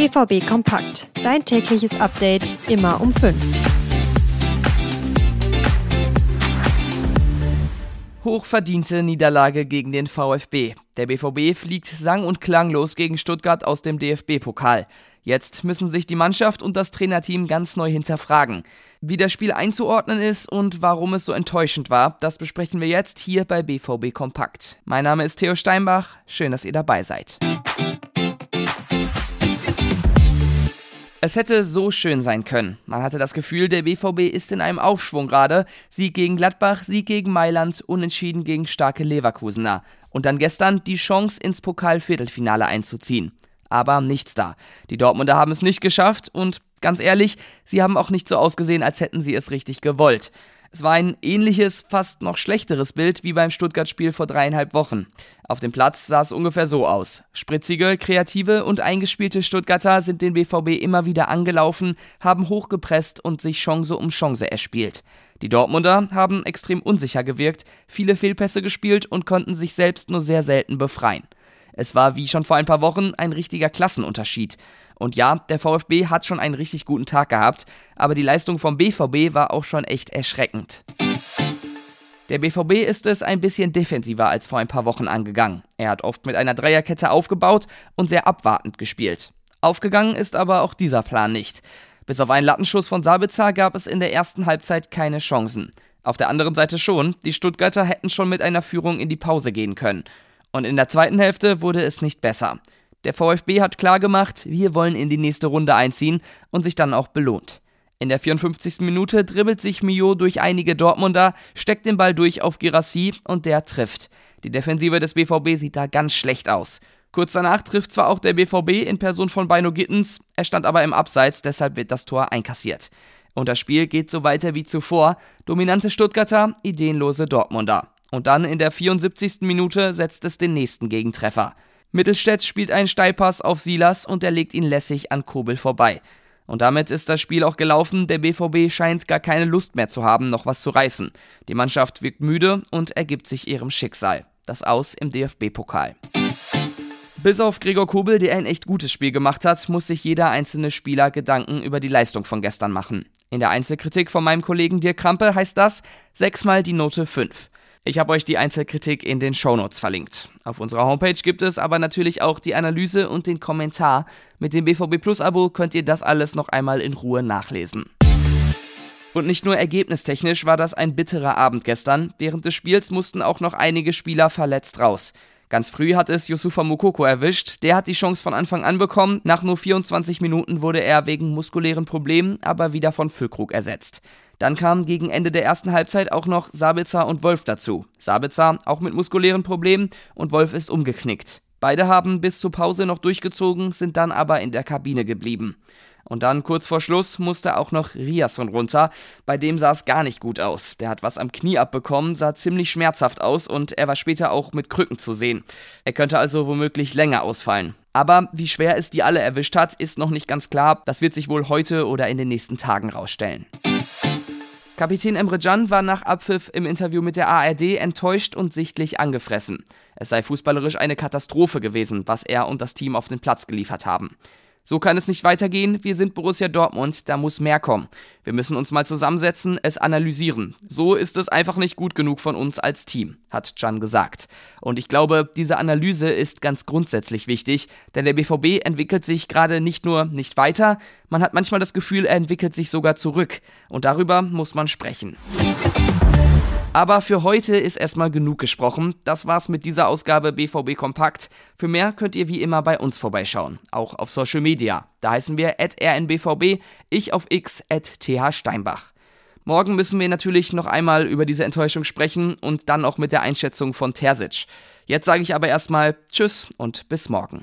BVB Kompakt. Dein tägliches Update immer um 5. Hochverdiente Niederlage gegen den VfB. Der BVB fliegt sang- und klanglos gegen Stuttgart aus dem DFB-Pokal. Jetzt müssen sich die Mannschaft und das Trainerteam ganz neu hinterfragen. Wie das Spiel einzuordnen ist und warum es so enttäuschend war, das besprechen wir jetzt hier bei BVB Kompakt. Mein Name ist Theo Steinbach, schön, dass ihr dabei seid. Es hätte so schön sein können. Man hatte das Gefühl, der BVB ist in einem Aufschwung gerade. Sieg gegen Gladbach, Sieg gegen Mailand, unentschieden gegen starke Leverkusener. Und dann gestern die Chance, ins Pokalviertelfinale einzuziehen. Aber nichts da. Die Dortmunder haben es nicht geschafft und ganz ehrlich, sie haben auch nicht so ausgesehen, als hätten sie es richtig gewollt. Es war ein ähnliches, fast noch schlechteres Bild wie beim Stuttgart-Spiel vor dreieinhalb Wochen. Auf dem Platz sah es ungefähr so aus. Spritzige, kreative und eingespielte Stuttgarter sind den BVB immer wieder angelaufen, haben hochgepresst und sich Chance um Chance erspielt. Die Dortmunder haben extrem unsicher gewirkt, viele Fehlpässe gespielt und konnten sich selbst nur sehr selten befreien. Es war wie schon vor ein paar Wochen ein richtiger Klassenunterschied. Und ja, der VfB hat schon einen richtig guten Tag gehabt, aber die Leistung vom BVB war auch schon echt erschreckend. Der BVB ist es ein bisschen defensiver als vor ein paar Wochen angegangen. Er hat oft mit einer Dreierkette aufgebaut und sehr abwartend gespielt. Aufgegangen ist aber auch dieser Plan nicht. Bis auf einen Lattenschuss von Sabitzer gab es in der ersten Halbzeit keine Chancen. Auf der anderen Seite schon, die Stuttgarter hätten schon mit einer Führung in die Pause gehen können. Und in der zweiten Hälfte wurde es nicht besser. Der VfB hat klargemacht, wir wollen in die nächste Runde einziehen und sich dann auch belohnt. In der 54. Minute dribbelt sich Mio durch einige Dortmunder, steckt den Ball durch auf Girassi und der trifft. Die Defensive des BVB sieht da ganz schlecht aus. Kurz danach trifft zwar auch der BVB in Person von Beino Gittens, er stand aber im Abseits, deshalb wird das Tor einkassiert. Und das Spiel geht so weiter wie zuvor. Dominante Stuttgarter, ideenlose Dortmunder. Und dann in der 74. Minute setzt es den nächsten Gegentreffer. Mittelstädt spielt einen Steilpass auf Silas und er legt ihn lässig an Kobel vorbei. Und damit ist das Spiel auch gelaufen. Der BVB scheint gar keine Lust mehr zu haben, noch was zu reißen. Die Mannschaft wirkt müde und ergibt sich ihrem Schicksal. Das Aus im DFB-Pokal. Bis auf Gregor Kobel, der ein echt gutes Spiel gemacht hat, muss sich jeder einzelne Spieler Gedanken über die Leistung von gestern machen. In der Einzelkritik von meinem Kollegen Dirk Krampe heißt das sechsmal die Note 5. Ich habe euch die Einzelkritik in den Shownotes verlinkt. Auf unserer Homepage gibt es aber natürlich auch die Analyse und den Kommentar. Mit dem BVB Plus Abo könnt ihr das alles noch einmal in Ruhe nachlesen. Und nicht nur ergebnistechnisch war das ein bitterer Abend gestern. Während des Spiels mussten auch noch einige Spieler verletzt raus. Ganz früh hat es Yusufa Mukoko erwischt. Der hat die Chance von Anfang an bekommen. Nach nur 24 Minuten wurde er wegen muskulären Problemen aber wieder von Füllkrug ersetzt. Dann kamen gegen Ende der ersten Halbzeit auch noch Sabitzer und Wolf dazu. Sabitzer auch mit muskulären Problemen und Wolf ist umgeknickt. Beide haben bis zur Pause noch durchgezogen, sind dann aber in der Kabine geblieben. Und dann kurz vor Schluss musste auch noch Riasson runter. Bei dem sah es gar nicht gut aus. Der hat was am Knie abbekommen, sah ziemlich schmerzhaft aus und er war später auch mit Krücken zu sehen. Er könnte also womöglich länger ausfallen. Aber wie schwer es die alle erwischt hat, ist noch nicht ganz klar. Das wird sich wohl heute oder in den nächsten Tagen rausstellen. Kapitän Emre Can war nach Abpfiff im Interview mit der ARD enttäuscht und sichtlich angefressen. Es sei fußballerisch eine Katastrophe gewesen, was er und das Team auf den Platz geliefert haben. So kann es nicht weitergehen. Wir sind Borussia Dortmund, da muss mehr kommen. Wir müssen uns mal zusammensetzen, es analysieren. So ist es einfach nicht gut genug von uns als Team, hat Can gesagt. Und ich glaube, diese Analyse ist ganz grundsätzlich wichtig, denn der BVB entwickelt sich gerade nicht nur nicht weiter, man hat manchmal das Gefühl, er entwickelt sich sogar zurück. Und darüber muss man sprechen. Aber für heute ist erstmal genug gesprochen. Das war's mit dieser Ausgabe BVB Kompakt. Für mehr könnt ihr wie immer bei uns vorbeischauen, auch auf Social Media. Da heißen wir rnbvb, ich auf x thsteinbach. Morgen müssen wir natürlich noch einmal über diese Enttäuschung sprechen und dann auch mit der Einschätzung von Terzic. Jetzt sage ich aber erstmal Tschüss und bis morgen.